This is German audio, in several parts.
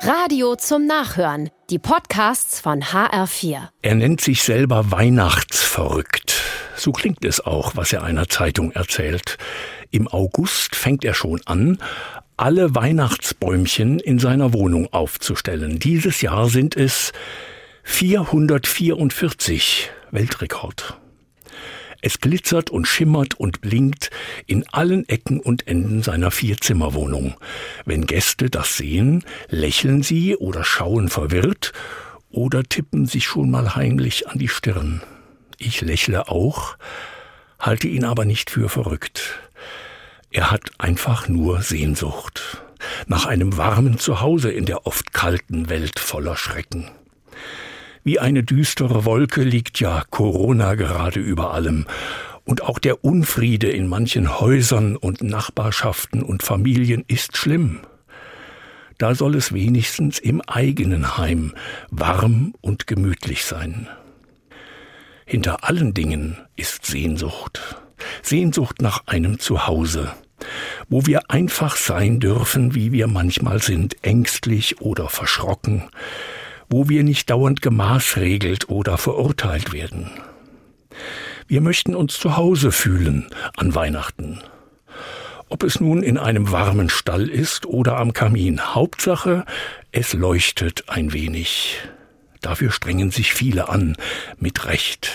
Radio zum Nachhören. Die Podcasts von HR4. Er nennt sich selber Weihnachtsverrückt. So klingt es auch, was er einer Zeitung erzählt. Im August fängt er schon an, alle Weihnachtsbäumchen in seiner Wohnung aufzustellen. Dieses Jahr sind es 444 Weltrekord. Es glitzert und schimmert und blinkt in allen Ecken und Enden seiner Vierzimmerwohnung. Wenn Gäste das sehen, lächeln sie oder schauen verwirrt oder tippen sich schon mal heimlich an die Stirn. Ich lächle auch, halte ihn aber nicht für verrückt. Er hat einfach nur Sehnsucht nach einem warmen Zuhause in der oft kalten Welt voller Schrecken. Wie eine düstere Wolke liegt ja Corona gerade über allem. Und auch der Unfriede in manchen Häusern und Nachbarschaften und Familien ist schlimm. Da soll es wenigstens im eigenen Heim warm und gemütlich sein. Hinter allen Dingen ist Sehnsucht. Sehnsucht nach einem Zuhause, wo wir einfach sein dürfen, wie wir manchmal sind, ängstlich oder verschrocken, wo wir nicht dauernd gemaßregelt oder verurteilt werden. Wir möchten uns zu Hause fühlen an Weihnachten. Ob es nun in einem warmen Stall ist oder am Kamin, Hauptsache, es leuchtet ein wenig. Dafür strengen sich viele an, mit Recht.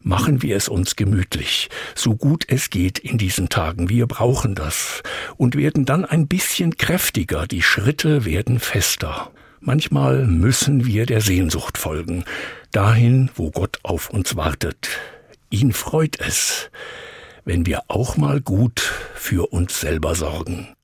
Machen wir es uns gemütlich, so gut es geht in diesen Tagen. Wir brauchen das und werden dann ein bisschen kräftiger, die Schritte werden fester. Manchmal müssen wir der Sehnsucht folgen, dahin, wo Gott auf uns wartet. Ihn freut es, wenn wir auch mal gut für uns selber sorgen.